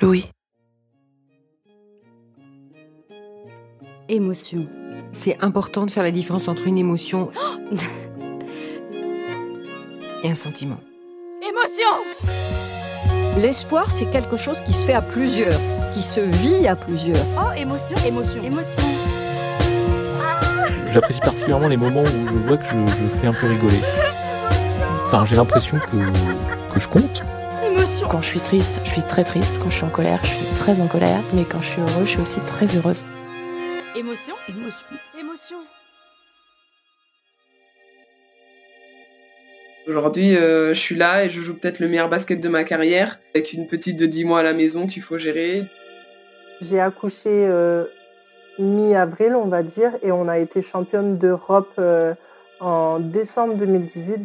Louis. Émotion. C'est important de faire la différence entre une émotion et un sentiment. Émotion L'espoir, c'est quelque chose qui se fait à plusieurs, qui se vit à plusieurs. Oh, émotion, émotion, émotion. J'apprécie particulièrement les moments où je vois que je, je fais un peu rigoler. Enfin, j'ai l'impression que, que je compte. Émotion. Quand je suis triste, je suis très triste. Quand je suis en colère, je suis très en colère. Mais quand je suis heureuse, je suis aussi très heureuse. Émotion, émotion, émotion. Aujourd'hui, euh, je suis là et je joue peut-être le meilleur basket de ma carrière, avec une petite de 10 mois à la maison qu'il faut gérer. J'ai accouché euh, mi-avril, on va dire, et on a été championne d'Europe euh, en décembre 2018.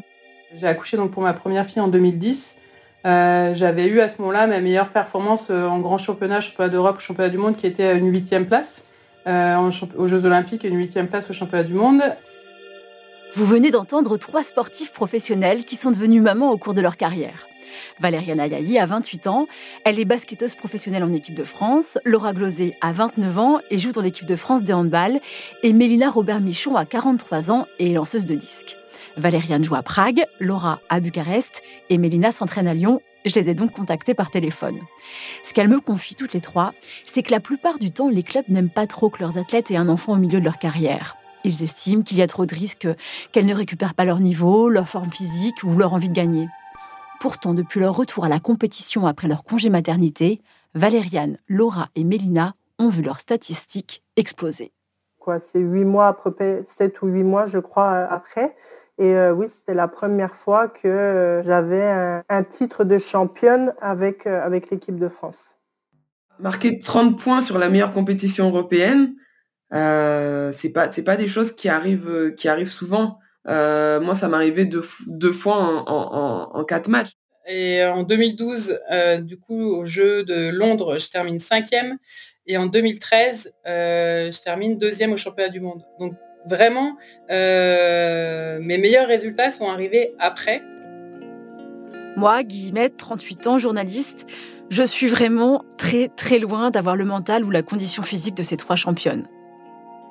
J'ai accouché donc pour ma première fille en 2010. Euh, J'avais eu à ce moment-là ma meilleure performance euh, en grand championnat, championnat d'Europe, championnat du monde, qui était une huitième place euh, aux Jeux Olympiques et une huitième place au championnat du monde. Vous venez d'entendre trois sportifs professionnels qui sont devenus mamans au cours de leur carrière. Valériane Ayayi a 28 ans, elle est basketteuse professionnelle en équipe de France, Laura Glosé a 29 ans et joue dans l'équipe de France de handball, et Mélina Robert-Michon a 43 ans et lanceuse de disques. Valériane joue à Prague, Laura à Bucarest et Mélina s'entraîne à Lyon. Je les ai donc contactées par téléphone. Ce qu'elles me confient toutes les trois, c'est que la plupart du temps, les clubs n'aiment pas trop que leurs athlètes aient un enfant au milieu de leur carrière. Ils estiment qu'il y a trop de risques qu'elles ne récupèrent pas leur niveau, leur forme physique ou leur envie de gagner. Pourtant, depuis leur retour à la compétition après leur congé maternité, Valériane, Laura et Mélina ont vu leurs statistiques exploser. Quoi, c'est huit mois à peu sept ou huit mois, je crois, après. Et euh, oui, c'était la première fois que euh, j'avais un, un titre de championne avec, euh, avec l'équipe de France. Marquer 30 points sur la meilleure compétition européenne, euh, c'est pas c'est pas des choses qui arrivent qui arrivent souvent. Euh, moi, ça m'est arrivé deux, deux fois en, en, en, en quatre matchs. Et en 2012, euh, du coup, au Jeu de Londres, je termine cinquième. Et en 2013, euh, je termine deuxième au championnat du monde. Donc vraiment, euh, mes meilleurs résultats sont arrivés après. Moi, Guillemette, 38 ans, journaliste, je suis vraiment très très loin d'avoir le mental ou la condition physique de ces trois championnes.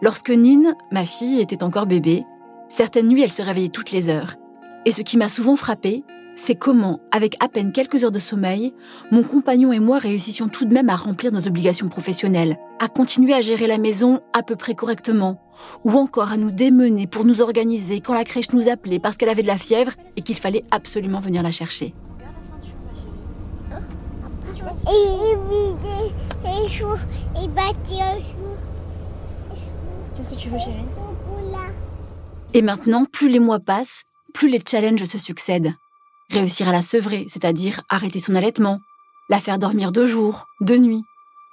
Lorsque Nine, ma fille, était encore bébé, certaines nuits elle se réveillait toutes les heures. Et ce qui m'a souvent frappé, c'est comment, avec à peine quelques heures de sommeil, mon compagnon et moi réussissions tout de même à remplir nos obligations professionnelles, à continuer à gérer la maison à peu près correctement, ou encore à nous démener pour nous organiser quand la crèche nous appelait parce qu'elle avait de la fièvre et qu'il fallait absolument venir la chercher. Qu'est-ce que tu veux, chérie? Et maintenant, plus les mois passent, plus les challenges se succèdent. Réussir à la sevrer, c'est-à-dire arrêter son allaitement, la faire dormir deux jours, deux nuits,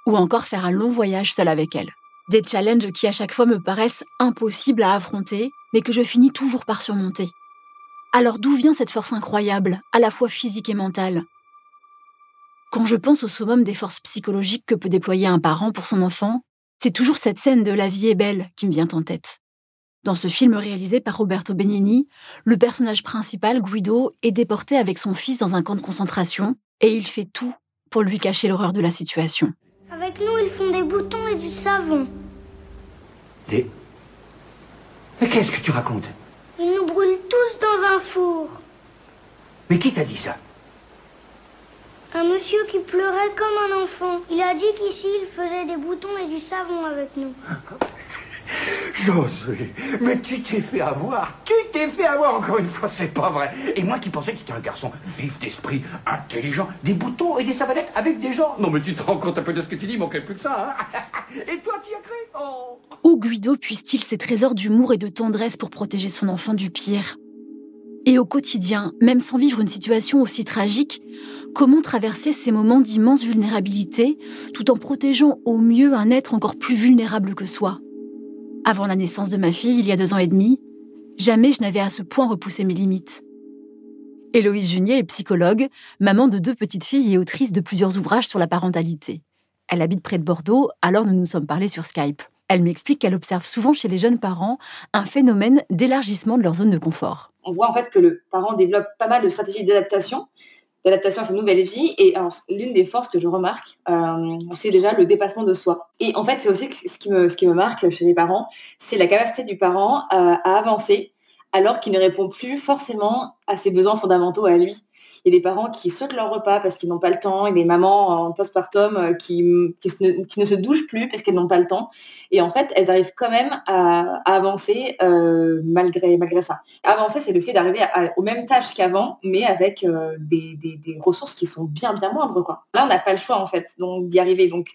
ou encore faire un long voyage seul avec elle. Des challenges qui à chaque fois me paraissent impossibles à affronter, mais que je finis toujours par surmonter. Alors d'où vient cette force incroyable, à la fois physique et mentale? Quand je pense au summum des forces psychologiques que peut déployer un parent pour son enfant, c'est toujours cette scène de La vie est belle qui me vient en tête. Dans ce film réalisé par Roberto Benigni, le personnage principal, Guido, est déporté avec son fils dans un camp de concentration et il fait tout pour lui cacher l'horreur de la situation. Avec nous, ils font des boutons et du savon. Des... Mais qu'est-ce que tu racontes? Ils nous brûlent tous dans un four. Mais qui t'a dit ça? Un monsieur qui pleurait comme un enfant. Il a dit qu'ici, il faisait des boutons et du savon avec nous. Josué, mais tu t'es fait avoir. Tu t'es fait avoir encore une fois, c'est pas vrai. Et moi qui pensais que tu étais un garçon vif d'esprit, intelligent, des boutons et des savonnettes avec des gens. Non mais tu te rends compte un peu de ce que tu dis, il manquait plus que ça, hein. Et toi, tu y as cru? Oh. Où Guido puise-t-il ses trésors d'humour et de tendresse pour protéger son enfant du pire? Et au quotidien, même sans vivre une situation aussi tragique, comment traverser ces moments d'immense vulnérabilité tout en protégeant au mieux un être encore plus vulnérable que soi? Avant la naissance de ma fille, il y a deux ans et demi, jamais je n'avais à ce point repoussé mes limites. Héloïse Junier est psychologue, maman de deux petites filles et autrice de plusieurs ouvrages sur la parentalité. Elle habite près de Bordeaux, alors nous nous sommes parlé sur Skype. Elle m'explique qu'elle observe souvent chez les jeunes parents un phénomène d'élargissement de leur zone de confort. On voit en fait que le parent développe pas mal de stratégies d'adaptation, d'adaptation à sa nouvelle vie. Et l'une des forces que je remarque, euh, c'est déjà le dépassement de soi. Et en fait, c'est aussi ce qui, me, ce qui me marque chez les parents, c'est la capacité du parent à avancer alors qu'il ne répond plus forcément à ses besoins fondamentaux à lui. Il y a des parents qui sautent leur repas parce qu'ils n'ont pas le temps, et des mamans en postpartum euh, qui, qui, ne, se douchent plus parce qu'elles n'ont pas le temps. Et en fait, elles arrivent quand même à, avancer euh, malgré, malgré ça. Avancer, c'est le fait d'arriver aux mêmes tâches qu'avant, mais avec euh, des, ressources qui sont bien, bien moindres. Là, on n'a pas le choix, en fait, d'y arriver. Donc,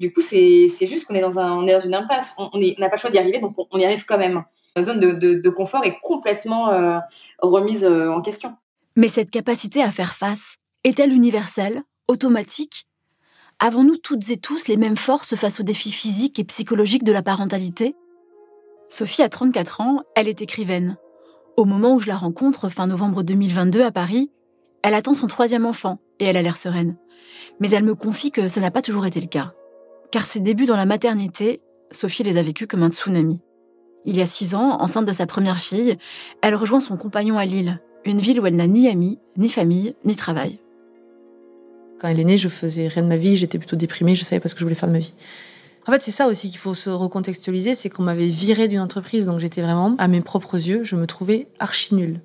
du coup, c'est juste qu'on est, dans un, est dans une impasse. On n'a pas le choix d'y arriver, donc on, y arrive quand même. La zone de, confort est complètement remise en question. Mais cette capacité à faire face est-elle universelle, automatique? Avons-nous toutes et tous les mêmes forces face aux défis physiques et psychologiques de la parentalité? Sophie a 34 ans, elle est écrivaine. Au moment où je la rencontre, fin novembre 2022 à Paris, elle attend son troisième enfant et elle a l'air sereine. Mais elle me confie que ça n'a pas toujours été le cas. Car ses débuts dans la maternité, Sophie les a vécus comme un tsunami. Il y a six ans, enceinte de sa première fille, elle rejoint son compagnon à Lille, une ville où elle n'a ni amis, ni famille, ni travail. Quand elle est née, je faisais rien de ma vie, j'étais plutôt déprimée, je savais pas ce que je voulais faire de ma vie. En fait, c'est ça aussi qu'il faut se recontextualiser, c'est qu'on m'avait viré d'une entreprise, donc j'étais vraiment, à mes propres yeux, je me trouvais archi nulle.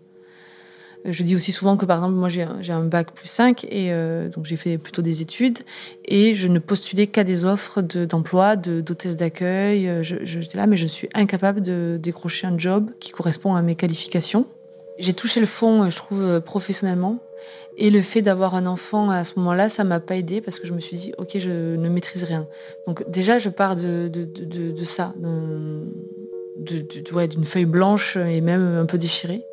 Euh, je dis aussi souvent que, par exemple, moi j'ai un bac plus 5, et euh, donc j'ai fait plutôt des études, et je ne postulais qu'à des offres d'emploi, d'hôtesse d'accueil. Euh, j'étais là, mais je suis incapable de décrocher un job qui correspond à mes qualifications. J'ai touché le fond, euh, je trouve, euh, professionnellement. Et le fait d'avoir un enfant à ce moment-là, ça m'a pas aidé parce que je me suis dit, ok, je ne maîtrise rien. Donc déjà, je pars de, de, de, de ça, d'une feuille blanche et même un peu déchirée.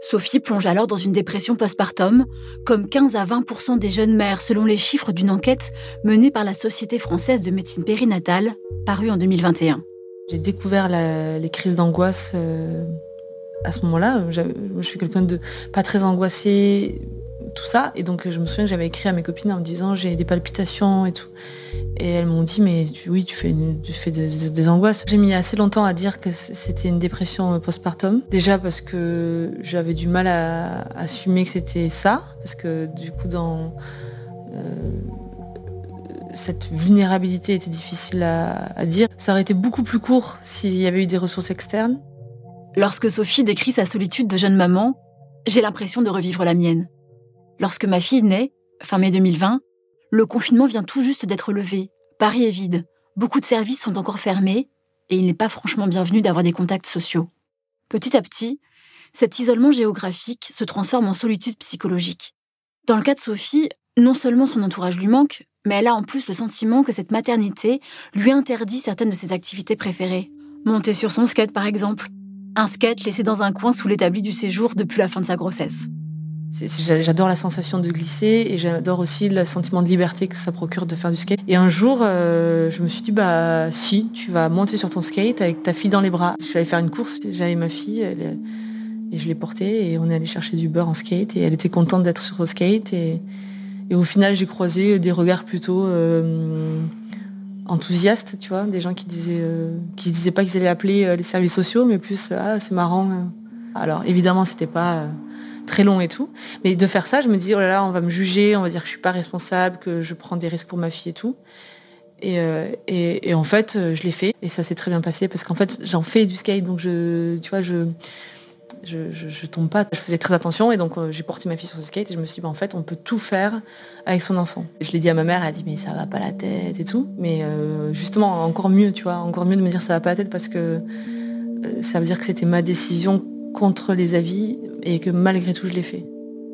Sophie plonge alors dans une dépression postpartum, comme 15 à 20% des jeunes mères selon les chiffres d'une enquête menée par la Société française de médecine périnatale, parue en 2021. J'ai découvert les crises d'angoisse. Euh, à ce moment-là, je suis quelqu'un de pas très angoissé, tout ça. Et donc, je me souviens que j'avais écrit à mes copines en me disant j'ai des palpitations et tout. Et elles m'ont dit mais oui, tu fais, des, angoisses. J'ai mis assez longtemps à dire que c'était une dépression postpartum. Déjà parce que j'avais du mal à, assumer que c'était ça. Parce que du coup, dans. Euh, cette vulnérabilité était difficile à dire. Ça aurait été beaucoup plus court s'il y avait eu des ressources externes. Lorsque Sophie décrit sa solitude de jeune maman, j'ai l'impression de revivre la mienne. Lorsque ma fille naît, fin mai 2020, le confinement vient tout juste d'être levé. Paris est vide. Beaucoup de services sont encore fermés et il n'est pas franchement bienvenu d'avoir des contacts sociaux. Petit à petit, cet isolement géographique se transforme en solitude psychologique. Dans le cas de Sophie, non seulement son entourage lui manque, mais elle a en plus le sentiment que cette maternité lui interdit certaines de ses activités préférées. Monter sur son skate par exemple, un skate laissé dans un coin sous l'établi du séjour depuis la fin de sa grossesse. J'adore la sensation de glisser et j'adore aussi le sentiment de liberté que ça procure de faire du skate. Et un jour, euh, je me suis dit, bah si, tu vas monter sur ton skate avec ta fille dans les bras. J'allais faire une course, j'avais ma fille et je l'ai portée et on est allé chercher du beurre en skate et elle était contente d'être sur le skate. Et, au final, j'ai croisé des regards plutôt... Euh, enthousiastes, tu vois, des gens qui disaient, euh, qui disaient pas qu'ils allaient appeler euh, les services sociaux, mais plus ah c'est marrant. Euh. Alors évidemment c'était pas très long et tout, mais de faire ça, je me dis oh là là on va me juger, on va dire que je suis pas responsable, que je prends des risques pour ma fille et tout. Et, et en fait je l'ai fait et ça s'est très bien passé parce qu'en fait j'en fais du skate donc je, tu vois je je, tombe pas. Je faisais très attention et donc euh, j'ai porté ma fille sur ce skate et je me suis dit, bah, en fait, on peut tout faire avec son enfant. je l'ai dit à ma mère, elle a dit, mais ça va pas la tête et tout. Mais euh, justement, encore mieux, tu vois, encore mieux de me dire ça va pas la tête parce que euh, ça veut dire que c'était ma décision contre les avis et que malgré tout, je l'ai fait.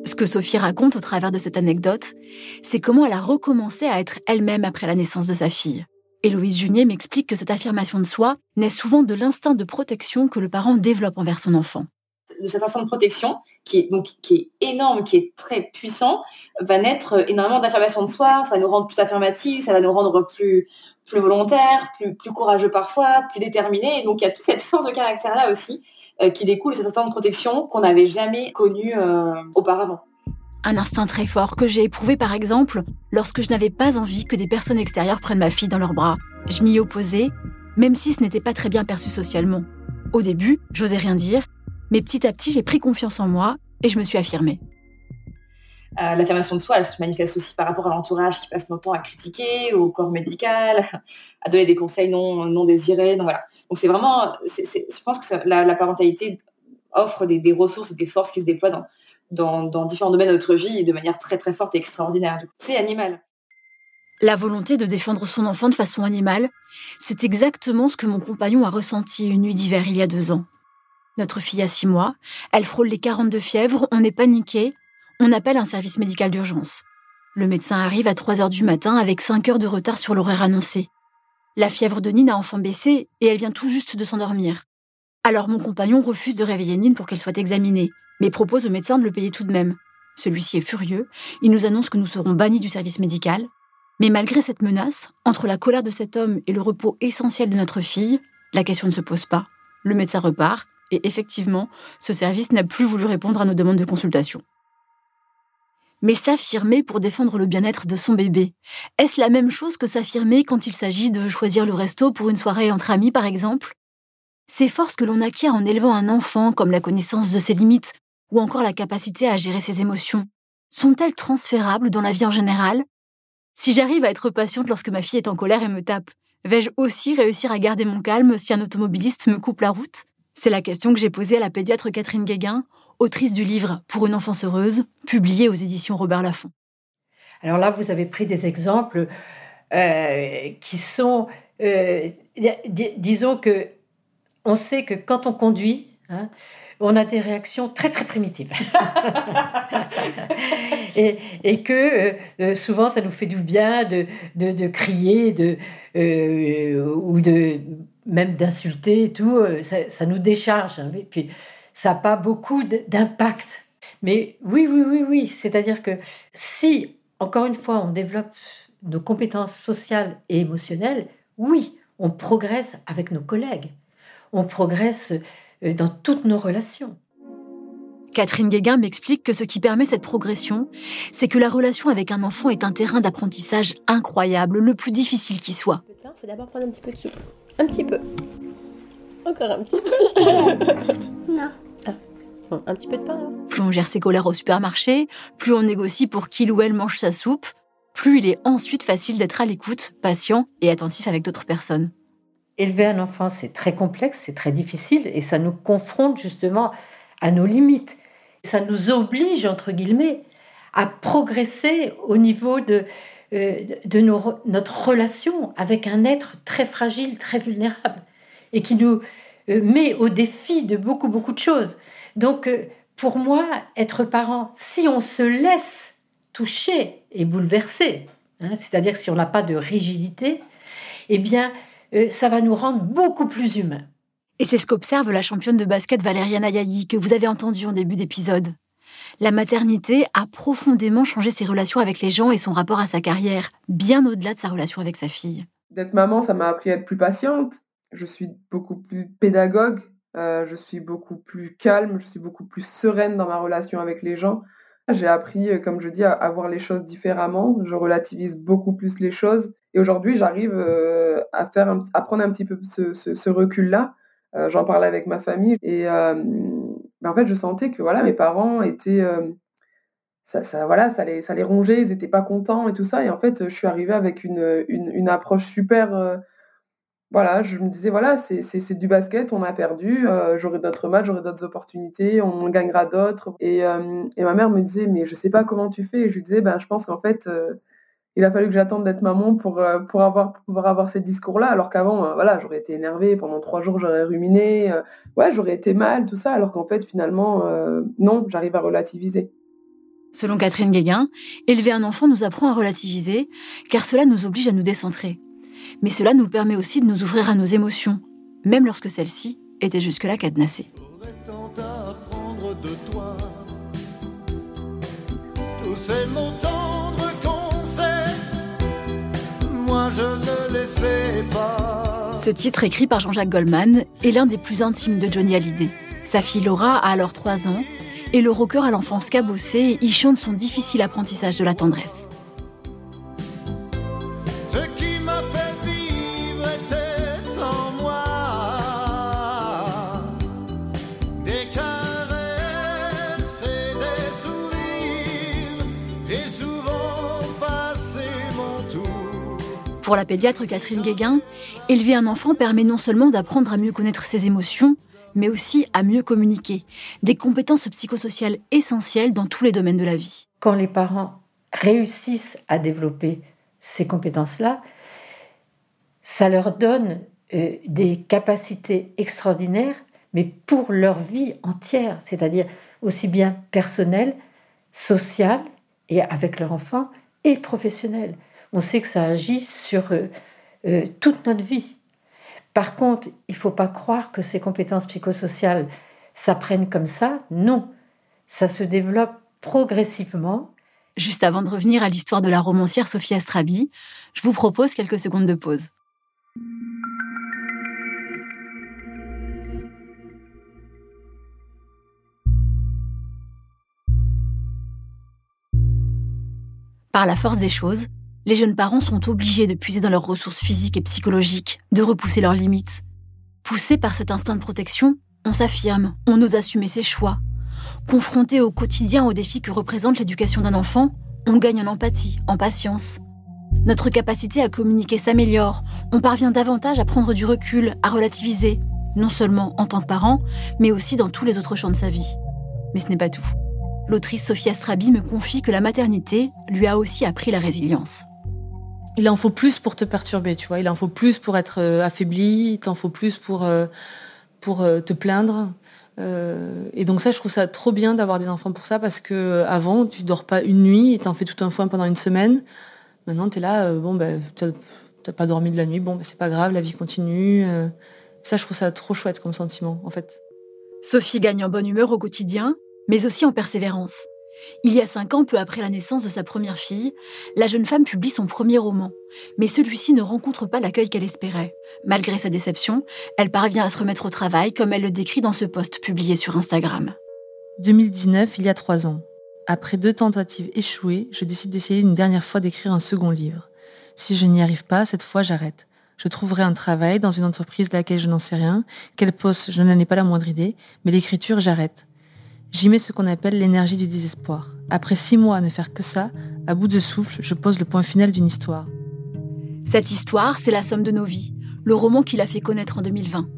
Ce que Sophie raconte au travers de cette anecdote, c'est comment elle a recommencé à être elle-même après la naissance de sa fille. Héloïse Junier m'explique que cette affirmation de soi naît souvent de l'instinct de protection que le parent développe envers son enfant. De cet instinct de protection qui est donc qui est énorme, qui est très puissant, va naître énormément d'affirmation de soi, ça va nous rendre plus affirmatifs, ça va nous rendre plus plus volontaires, plus plus courageux parfois, plus déterminés. Et donc il y a toute cette force de caractère là aussi euh, qui découle de cet instinct de protection qu'on n'avait jamais connu euh, auparavant. Un instinct très fort que j'ai éprouvé par exemple lorsque je n'avais pas envie que des personnes extérieures prennent ma fille dans leurs bras. Je m'y opposais, même si ce n'était pas très bien perçu socialement. Au début, j'osais rien dire, mais petit à petit, j'ai pris confiance en moi et je me suis affirmée. Euh, L'affirmation de soi, elle se manifeste aussi par rapport à l'entourage qui passe son temps à critiquer, au corps médical, à donner des conseils non, non désirés. Donc voilà. Donc c'est vraiment, je pense que la, la, parentalité offre des, des, ressources et des forces qui se déploient dans, dans, dans, différents domaines de notre vie de manière très très forte et extraordinaire. C'est animal. La volonté de défendre son enfant de façon animale, c'est exactement ce que mon compagnon a ressenti une nuit d'hiver il y a deux ans. Notre fille a six mois, elle frôle les 42 fièvres, on est paniqué, on appelle un service médical d'urgence. Le médecin arrive à 3 heures du matin avec 5 heures de retard sur l'horaire annoncé. La fièvre de Nine a enfin baissé et elle vient tout juste de s'endormir. Alors mon compagnon refuse de réveiller Nine pour qu'elle soit examinée, mais propose au médecin de le payer tout de même. Celui-ci est furieux, il nous annonce que nous serons bannis du service médical, mais malgré cette menace, entre la colère de cet homme et le repos essentiel de notre fille, la question ne se pose pas. Le médecin repart, et effectivement, ce service n'a plus voulu répondre à nos demandes de consultation. Mais s'affirmer pour défendre le bien-être de son bébé, est-ce la même chose que s'affirmer quand il s'agit de choisir le resto pour une soirée entre amis, par exemple? Ces forces que l'on acquiert en élevant un enfant, comme la connaissance de ses limites, ou encore la capacité à gérer ses émotions, sont-elles transférables dans la vie en général? Si j'arrive à être patiente lorsque ma fille est en colère et me tape, vais-je aussi réussir à garder mon calme si un automobiliste me coupe la route? C'est la question que j'ai posée à la pédiatre Catherine Guéguin, autrice du livre Pour une enfance heureuse, publié aux éditions Robert Laffont. Alors là, vous avez pris des exemples euh, qui sont, euh, disons que on sait que quand on conduit, hein, on a des réactions très très primitives. et, et, que euh, euh, souvent ça nous fait du bien de, de, de crier de, euh, ou de même d'insulter et tout, ça, ça, nous décharge. Hein. puis ça n'a pas beaucoup d'impact. Mais oui, oui, oui, oui, c'est-à-dire que si, encore une fois, on développe nos compétences sociales et émotionnelles, oui, on progresse avec nos collègues. On progresse euh, dans toutes nos relations. Catherine Guéguin m'explique que ce qui permet cette progression, c'est que la relation avec un enfant est un terrain d'apprentissage incroyable, le plus difficile qui soit. Il faut d'abord prendre un petit peu de soupe. Un petit peu. Encore un petit peu. non. Ah. Bon, un petit peu de pain. Plus on gère ses colères au supermarché, plus on négocie pour qu'il ou elle mange sa soupe, plus il est ensuite facile d'être à l'écoute, patient et attentif avec d'autres personnes élever un enfant, c'est très complexe, c'est très difficile, et ça nous confronte justement à nos limites. Ça nous oblige, entre guillemets, à progresser au niveau de, euh, de notre relation avec un être très fragile, très vulnérable, et qui nous euh, met au défi de beaucoup, beaucoup de choses. Donc, euh, pour moi, être parent, si on se laisse toucher et bouleverser, hein, c'est-à-dire si on n'a pas de rigidité, eh bien, ça va nous rendre beaucoup plus humains. Et c'est ce qu'observe la championne de basket Valériane Ayayi, que vous avez entendu en début d'épisode. La maternité a profondément changé ses relations avec les gens et son rapport à sa carrière, bien au-delà de sa relation avec sa fille. D'être maman, ça m'a appris à être plus patiente. Je suis beaucoup plus pédagogue, euh, je suis beaucoup plus calme, je suis beaucoup plus sereine dans ma relation avec les gens. J'ai appris, euh, comme je dis, à, voir les choses différemment. Je relativise beaucoup plus les choses. Et aujourd'hui, j'arrive euh, à, faire à prendre un petit peu ce, recul-là. J'en parlais avec ma famille. Et ben, en fait, je sentais que voilà, mes parents étaient... ça, ça, voilà, ça les, ça les rongeait, ils n'étaient pas contents et tout ça. Et en fait, je suis arrivée avec une, approche super voilà, je me disais, voilà, c'est du basket, on a perdu, euh, j'aurai d'autres matchs, j'aurai d'autres opportunités, on gagnera d'autres. Et, euh, et, ma mère me disait, mais je sais pas comment tu fais. Et je lui disais, ben, je pense qu'en fait, euh, il a fallu que j'attende d'être maman pour, euh, pouvoir avoir ces discours-là, alors qu'avant, euh, voilà, j'aurais été énervée, pendant trois jours j'aurais ruminé, euh, j'aurais été mal, tout ça, alors qu'en fait, finalement, non, j'arrive à relativiser. Selon Catherine Guéguin, élever un enfant nous apprend à relativiser, car cela nous oblige à nous décentrer. Mais cela nous permet aussi de nous ouvrir à nos émotions, même lorsque celles-ci étaient jusque-là cadenassées. Ce titre écrit par Jean-Jacques Goldman est l'un des plus intimes de Johnny Hallyday. Sa fille Laura a alors 3 ans et le rocker à l'enfance cabossée y chante son difficile apprentissage de la tendresse. Pour la pédiatre Catherine Guéguin, élever un enfant permet non seulement d'apprendre à mieux connaître ses émotions, mais aussi à mieux communiquer, des compétences psychosociales essentielles dans tous les domaines de la vie. Quand les parents réussissent à développer ces compétences-là, ça leur donne euh, des capacités extraordinaires, mais pour leur vie entière, c'est-à-dire aussi bien personnelle, sociale, et avec leur enfant, et professionnelle. On sait que ça agit sur euh, euh, toute notre vie. Par contre, il ne faut pas croire que ces compétences psychosociales s'apprennent comme ça. Non, ça se développe progressivement. Juste avant de revenir à l'histoire de la romancière Sophie Astrabi, je vous propose quelques secondes de pause. Par la force des choses, les jeunes parents sont obligés de puiser dans leurs ressources physiques et psychologiques, de repousser leurs limites. Poussés par cet instinct de protection, on s'affirme, on ose assumer ses choix. Confrontés au quotidien aux défis que représente l'éducation d'un enfant, on gagne en empathie, en patience. Notre capacité à communiquer s'améliore, on parvient davantage à prendre du recul, à relativiser, non seulement en tant que parent, mais aussi dans tous les autres champs de sa vie. Mais ce n'est pas tout. L'autrice Sophie Astrabi me confie que la maternité lui a aussi appris la résilience. Il en faut plus pour te perturber, tu vois. Il en faut plus pour être euh, affaibli, il t'en faut plus pour, euh, pour euh, te plaindre. Et donc ça, je trouve ça trop bien d'avoir des enfants pour ça, parce que avant, tu dors pas une nuit et t'en fais tout un foin pendant une semaine. Maintenant, tu es là, bon, ben, t'as pas dormi de la nuit, bon, ben, c'est pas grave, la vie continue. ça, je trouve ça trop chouette comme sentiment, en fait. Sophie gagne en bonne humeur au quotidien, mais aussi en persévérance. Il y a cinq ans, peu après la naissance de sa première fille, la jeune femme publie son premier roman. Mais celui-ci ne rencontre pas l'accueil qu'elle espérait. Malgré sa déception, elle parvient à se remettre au travail, comme elle le décrit dans ce post publié sur Instagram. 2019, il y a trois ans. Après deux tentatives échouées, je décide d'essayer une dernière fois d'écrire un second livre. Si je n'y arrive pas, cette fois j'arrête. Je trouverai un travail dans une entreprise de laquelle je n'en sais rien. Quel poste, je n'en ai pas la moindre idée, mais l'écriture, j'arrête. J'y mets ce qu'on appelle l'énergie du désespoir. Après six mois à ne faire que ça, à bout de souffle, je pose le point final d'une histoire. Cette histoire, c'est la somme de nos vies, le roman qui l'a fait connaître en 2020.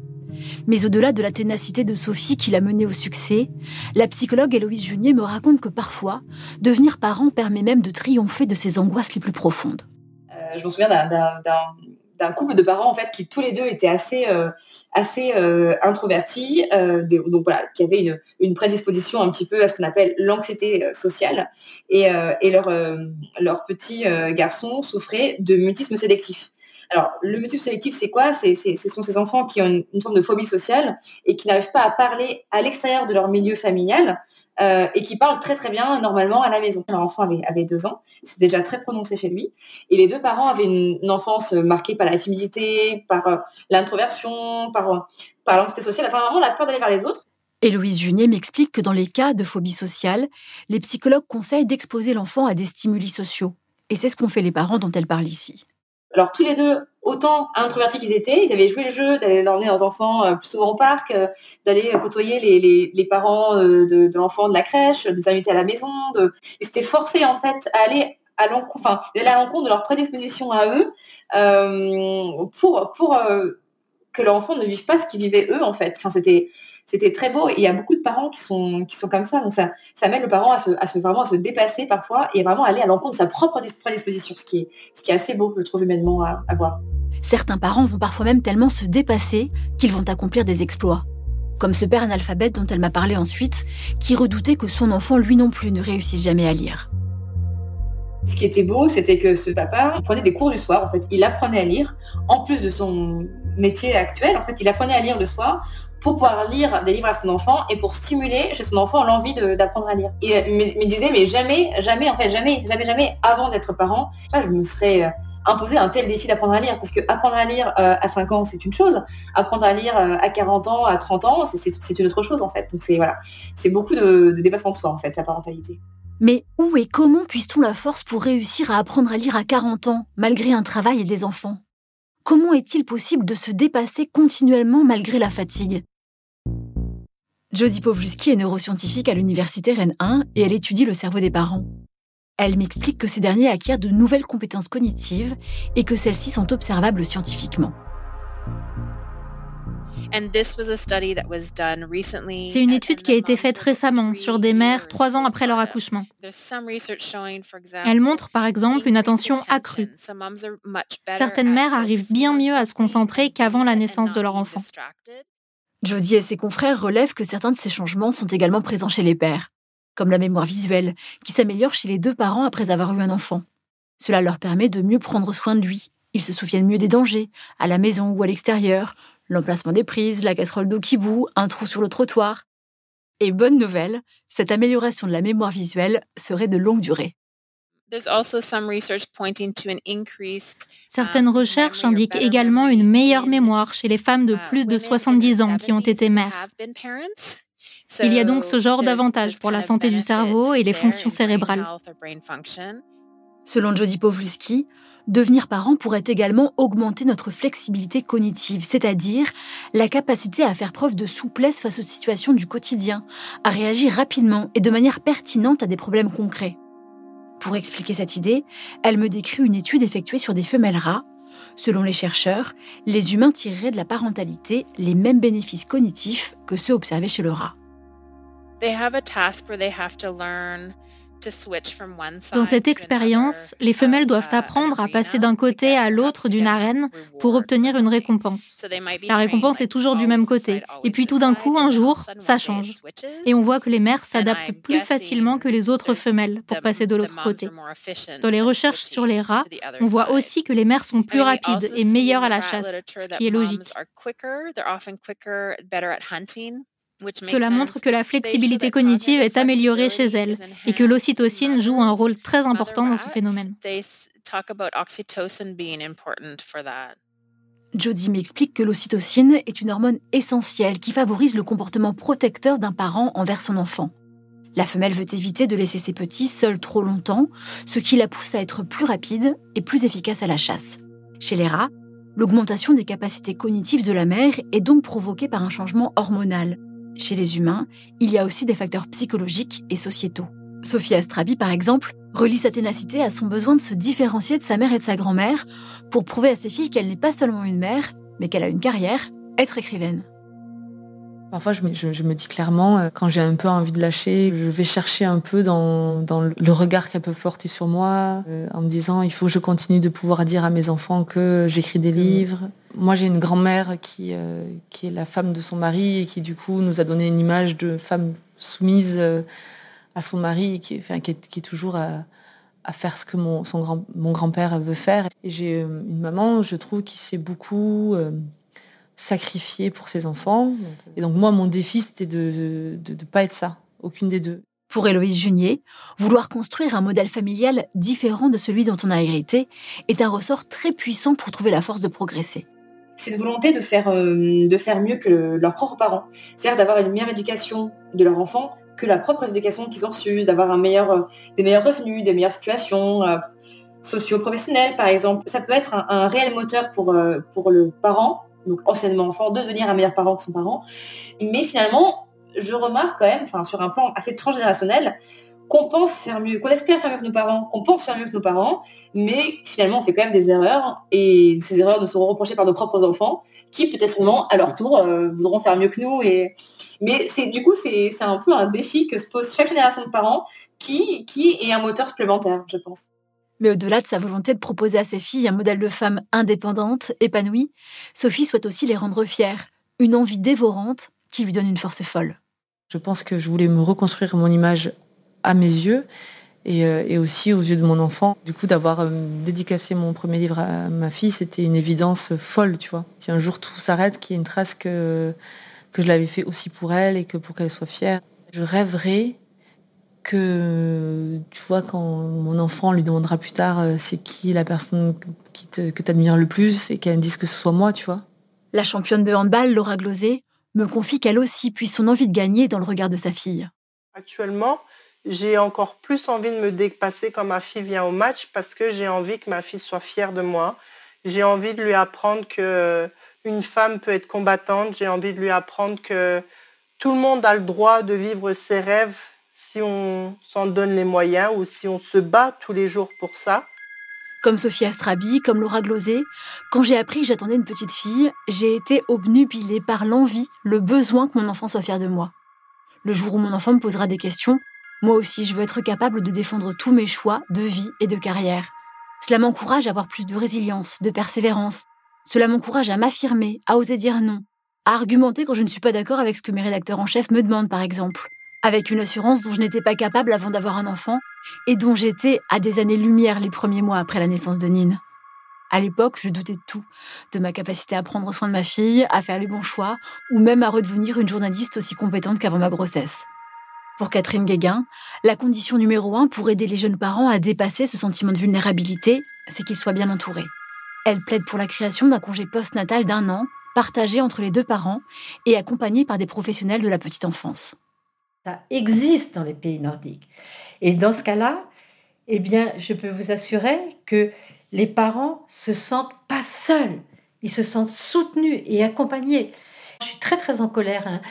Mais au-delà de la ténacité de Sophie qui l'a menée au succès, la psychologue Héloïse Junier me raconte que parfois, devenir parent permet même de triompher de ses angoisses les plus profondes. Euh, je me souviens d'un- d'un couple de parents en fait qui tous les deux étaient assez euh, euh, introvertis, euh, qui avaient une, prédisposition un petit peu à ce qu'on appelle l'anxiété sociale, et, leur petit garçon souffrait de mutisme sélectif. Alors, le mutisme sélectif, c'est quoi? C'est, Ce sont ces enfants qui ont une, une forme de phobie sociale et qui n'arrivent pas à parler à l'extérieur de leur milieu familial euh, et qui parlent très très bien normalement à la maison. Leur enfant avait, avait deux ans, c'est déjà très prononcé chez lui. Et les deux parents avaient une, une enfance marquée par la timidité, par euh, l'introversion, par, euh, par l'anxiété sociale, par vraiment la peur d'aller vers les autres. Héloïse Junier m'explique que dans les cas de phobie sociale, les psychologues conseillent d'exposer l'enfant à des stimuli sociaux. Et c'est ce qu'ont fait les parents dont elle parle ici. Alors tous les deux, autant introvertis qu'ils étaient, ils avaient joué le jeu d'aller emmener leurs enfants euh, plus souvent au parc, euh, d'aller euh, côtoyer les, parents de, l'enfant de la crèche, de les inviter à la maison. Ils s'étaient forcés en fait à aller à l'encontre, enfin, de leur prédisposition à eux pour, pour euh, que leur enfant ne vive pas ce qu'ils vivaient eux en fait. C'était très beau et il y a beaucoup de parents qui sont qui sont comme ça donc ça ça amène le parent à se, à se vraiment à se dépasser parfois et vraiment aller à l'encontre de sa propre dis- prédisposition ce qui est ce qui est assez beau je trouve humainement à, à voir Certains parents vont parfois même tellement se dépasser qu'ils vont accomplir des exploits. Comme ce père analphabète dont elle m'a parlé ensuite, qui redoutait que son enfant lui non plus ne réussisse jamais à lire. ce qui était beau c'était que ce papa prenait des cours du soir en fait il apprenait à lire en plus de son métier actuel. En fait, il apprenait à lire le soir pour pouvoir lire des livres à son enfant et pour stimuler chez son enfant l'envie d'apprendre à lire. Et me, me disait, mais jamais, jamais, en fait, jamais, jamais, jamais, avant d'être parent, je me serais euh, imposé un tel défi d'apprendre à lire. Parce que apprendre à lire euh, à 5 ans, c'est une chose. Apprendre à lire euh, à 40 ans, à 30 ans, c'est une autre chose, en fait. Donc c'est voilà, c'est beaucoup de, de dépassement de soi, en fait, sa parentalité. Mais où et comment puisse-t-on la force pour réussir à apprendre à lire à 40 ans, malgré un travail et des enfants? Comment est-il possible de se dépasser continuellement malgré la fatigue? Jodie Pawlowski est neuroscientifique à l'université Rennes 1 et elle étudie le cerveau des parents. Elle m'explique que ces derniers acquièrent de nouvelles compétences cognitives et que celles-ci sont observables scientifiquement. C'est une étude qui a été faite récemment sur des mères trois ans après leur accouchement. Elle montre par exemple une attention accrue. Certaines mères arrivent bien mieux à se concentrer qu'avant la naissance de leur enfant. Jodie et ses confrères relèvent que certains de ces changements sont également présents chez les pères, comme la mémoire visuelle, qui s'améliore chez les deux parents après avoir eu un enfant. Cela leur permet de mieux prendre soin de lui. Ils se souviennent mieux des dangers, à la maison ou à l'extérieur, l'emplacement des prises, la casserole d'eau qui bout, un trou sur le trottoir. Et bonne nouvelle, cette amélioration de la mémoire visuelle serait de longue durée. Certaines recherches indiquent également une meilleure mémoire chez les femmes de plus de 70 ans qui ont été mères. Il y a donc ce genre d'avantage pour la santé du cerveau et les fonctions cérébrales. Selon Jodie Pawlowski, devenir parent pourrait également augmenter notre flexibilité cognitive, c'est-à-dire la capacité à faire preuve de souplesse face aux situations du quotidien, à réagir rapidement et de manière pertinente à des problèmes concrets. Pour expliquer cette idée, elle me décrit une étude effectuée sur des femelles rats. Selon les chercheurs, les humains tireraient de la parentalité les mêmes bénéfices cognitifs que ceux observés chez le rat. Dans cette expérience, les femelles doivent apprendre à passer d'un côté à l'autre d'une arène pour obtenir une récompense. La récompense est toujours du même côté. Et puis tout d'un coup, un jour, ça change. Et on voit que les mères s'adaptent plus facilement que les autres femelles pour passer de l'autre côté. Dans les recherches sur les rats, on voit aussi que les mères sont plus rapides et meilleures à la chasse, ce qui est logique. Cela montre que la flexibilité cognitive est améliorée chez elles et que l'ocytocine joue un rôle très important dans ce phénomène. Jodie m'explique que l'ocytocine est une hormone essentielle qui favorise le comportement protecteur d'un parent envers son enfant. La femelle veut éviter de laisser ses petits seuls trop longtemps, ce qui la pousse à être plus rapide et plus efficace à la chasse. Chez les rats, l'augmentation des capacités cognitives de la mère est donc provoquée par un changement hormonal, chez les humains, il y a aussi des facteurs psychologiques et sociétaux. Sophie Astrabi, par exemple, relie sa ténacité à son besoin de se différencier de sa mère et de sa grand-mère pour prouver à ses filles qu'elle n'est pas seulement une mère, mais qu'elle a une carrière, être écrivaine. Parfois, je me, dis clairement, euh, quand j'ai un peu envie de lâcher, je vais chercher un peu dans, le regard qu'elles peuvent porter sur moi, euh, en me disant, il faut que je continue de pouvoir dire à mes enfants que j'écris des livres. Moi, j'ai une grand-mère qui, euh, qui est la femme de son mari et qui, du coup, nous a donné une image de femme soumise à son mari, qui, enfin, qui, est, toujours à, faire ce que mon, son grand, mon grand-père veut faire. Et j'ai une maman, je trouve, qui s'est beaucoup sacrifié pour ses enfants. Et donc moi, mon défi, c'était de ne pas être ça, aucune des deux. Pour Héloïse Junier, vouloir construire un modèle familial différent de celui dont on a hérité est un ressort très puissant pour trouver la force de progresser. C'est une volonté de faire, euh, de faire mieux que leurs propres parents. C'est-à-dire d'avoir une meilleure éducation de leur enfant que la propre éducation qu'ils ont reçue, d'avoir un meilleur, euh, des meilleurs revenus, des meilleures situations euh, socio-professionnelles, par exemple. Ça peut être un, un réel moteur pour, pour le parent donc anciennement enfant, devenir un meilleur parent que son parent. Mais finalement, je remarque quand même, enfin sur un plan assez transgénérationnel, qu'on pense faire mieux, qu'on espère faire mieux que nos parents, qu'on pense faire mieux que nos parents, mais finalement on fait quand même des erreurs et ces erreurs nous seront reprochées par nos propres enfants, qui peut-être à leur tour euh, voudront faire mieux que nous. Et... Mais c'est du coup c'est un peu un défi que se pose chaque génération de parents qui, qui est un moteur supplémentaire, je pense. Mais au-delà de sa volonté de proposer à ses filles un modèle de femme indépendante, épanouie, Sophie souhaite aussi les rendre fières, une envie dévorante qui lui donne une force folle. Je pense que je voulais me reconstruire mon image à mes yeux Et, euh, aussi aux yeux de mon enfant. Du coup, d'avoir euh, dédicacé mon premier livre à ma fille, c'était une évidence folle, tu vois. Si un jour tout s'arrête, qu'il y ait une trace que, que je l'avais fait aussi pour elle et que pour qu'elle soit fière. Je rêverais que, tu vois, quand mon enfant lui demandera plus tard euh, c'est qui la personne qui te, que tu admires le plus et qu'elle dise que ce soit moi, tu vois. La championne de handball, Laura Glosé, me confie qu'elle aussi puise son envie de gagner dans le regard de sa fille. Actuellement, j'ai encore plus envie de me dépasser quand ma fille vient au match parce que j'ai envie que ma fille soit fière de moi. J'ai envie de lui apprendre que une femme peut être combattante. J'ai envie de lui apprendre que tout le monde a le droit de vivre ses rêves si on s'en donne les moyens ou si on se bat tous les jours pour ça. Comme Sophie Astrabi, comme Laura Glosé, quand j'ai appris que j'attendais une petite fille, j'ai été obnubilée par l'envie, le besoin que mon enfant soit fier de moi. Le jour où mon enfant me posera des questions, moi aussi je veux être capable de défendre tous mes choix de vie et de carrière. Cela m'encourage à avoir plus de résilience, de persévérance. Cela m'encourage à m'affirmer, à oser dire non, à argumenter quand je ne suis pas d'accord avec ce que mes rédacteurs en chef me demandent par exemple avec une assurance dont je n'étais pas capable avant d'avoir un enfant et dont j'étais à des années-lumière les premiers mois après la naissance de Nine. À l'époque, je doutais de tout, de ma capacité à prendre soin de ma fille, à faire les bons choix, ou même à redevenir une journaliste aussi compétente qu'avant ma grossesse. Pour Catherine Guéguin, la condition numéro un pour aider les jeunes parents à dépasser ce sentiment de vulnérabilité, c'est qu'ils soient bien entourés. Elle plaide pour la création d'un congé post-natal d'un an, partagé entre les deux parents et accompagné par des professionnels de la petite enfance. Ça existe dans les pays nordiques. Et dans ce cas-là, eh bien, je peux vous assurer que les parents se sentent pas seuls. Ils se sentent soutenus et accompagnés. Je suis très très en colère hein,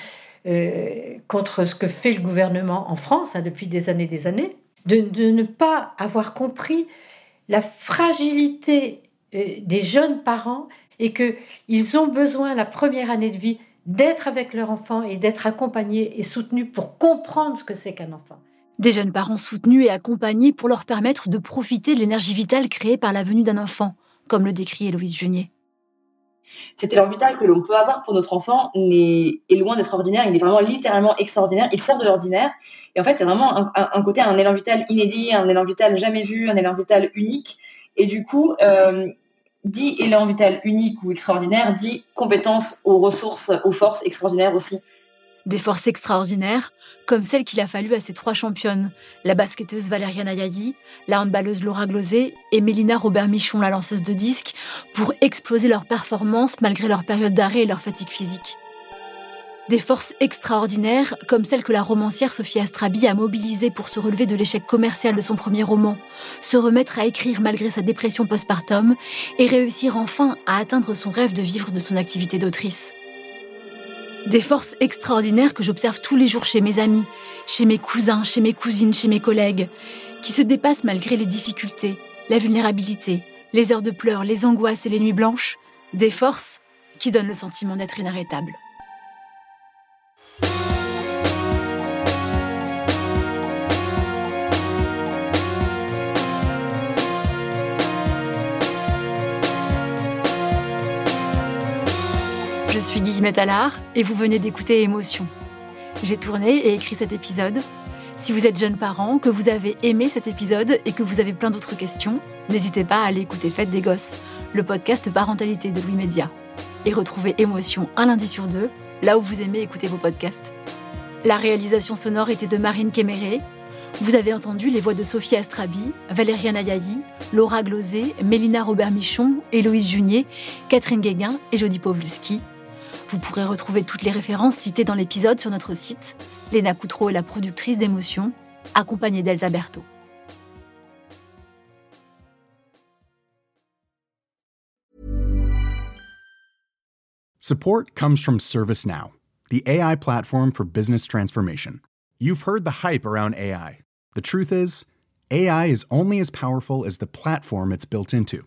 euh, contre ce que fait le gouvernement en France hein, depuis des années des années, de, ne pas avoir compris la fragilité euh, des jeunes parents et qu'ils ont besoin la première année de vie d'être avec leur enfant et d'être accompagnés et soutenus pour comprendre ce que c'est qu'un enfant. Des jeunes parents soutenus et accompagnés pour leur permettre de profiter de l'énergie vitale créée par la venue d'un enfant, comme le décrit Héloïse Junier. Cet élan vital que l'on peut avoir pour notre enfant est, loin d'être ordinaire, il est vraiment littéralement extraordinaire, il sort de l'ordinaire. Et en fait, c'est vraiment un, côté, un élan vital inédit, un élan vital jamais vu, un élan vital unique. Et du coup, euh, dit élan vital unique ou extraordinaire, dit compétence aux ressources, aux forces extraordinaires aussi. Des forces extraordinaires, comme celles qu'il a fallu à ces trois championnes, la basketteuse Valériane Ayayi, la handballeuse Laura Glosé et Mélina Robert-Michon, la lanceuse de disques, pour exploser leur performance malgré leur période d'arrêt et leur fatigue physique. Des forces extraordinaires, comme celles que la romancière Sophie Astrabi a mobilisées pour se relever de l'échec commercial de son premier roman, se remettre à écrire malgré sa dépression postpartum et réussir enfin à atteindre son rêve de vivre de son activité d'autrice. Des forces extraordinaires que j'observe tous les jours chez mes amis, chez mes cousins, chez mes cousines, chez mes collègues, qui se dépassent malgré les difficultés, la vulnérabilité, les heures de pleurs, les angoisses et les nuits blanches, des forces qui donnent le sentiment d'être inarrêtables. Je suis Guillemette Allard et vous venez d'écouter Émotion. J'ai tourné et écrit cet épisode. Si vous êtes jeune parent, que vous avez aimé cet épisode et que vous avez plein d'autres questions, n'hésitez pas à aller écouter Fête des Gosses, le podcast parentalité de Louis Média. Et retrouvez Émotion un lundi sur deux, là où vous aimez écouter vos podcasts. La réalisation sonore était de Marine Kéméré. Vous avez entendu les voix de Sophie Astrabi, Valériane Ayayi, Laura Glosé, Mélina Robert-Michon, Héloïse Junier, Catherine Guéguin et Jody Povluski. Vous pourrez retrouver toutes les références citées dans l'épisode sur notre site. Léna Coutreau est la productrice d'émotions, accompagnée d'Elsa Berthaud. Support comes from ServiceNow, the AI platform for business transformation. You've heard the hype around AI. The truth is, AI is only as powerful as the platform it's built into.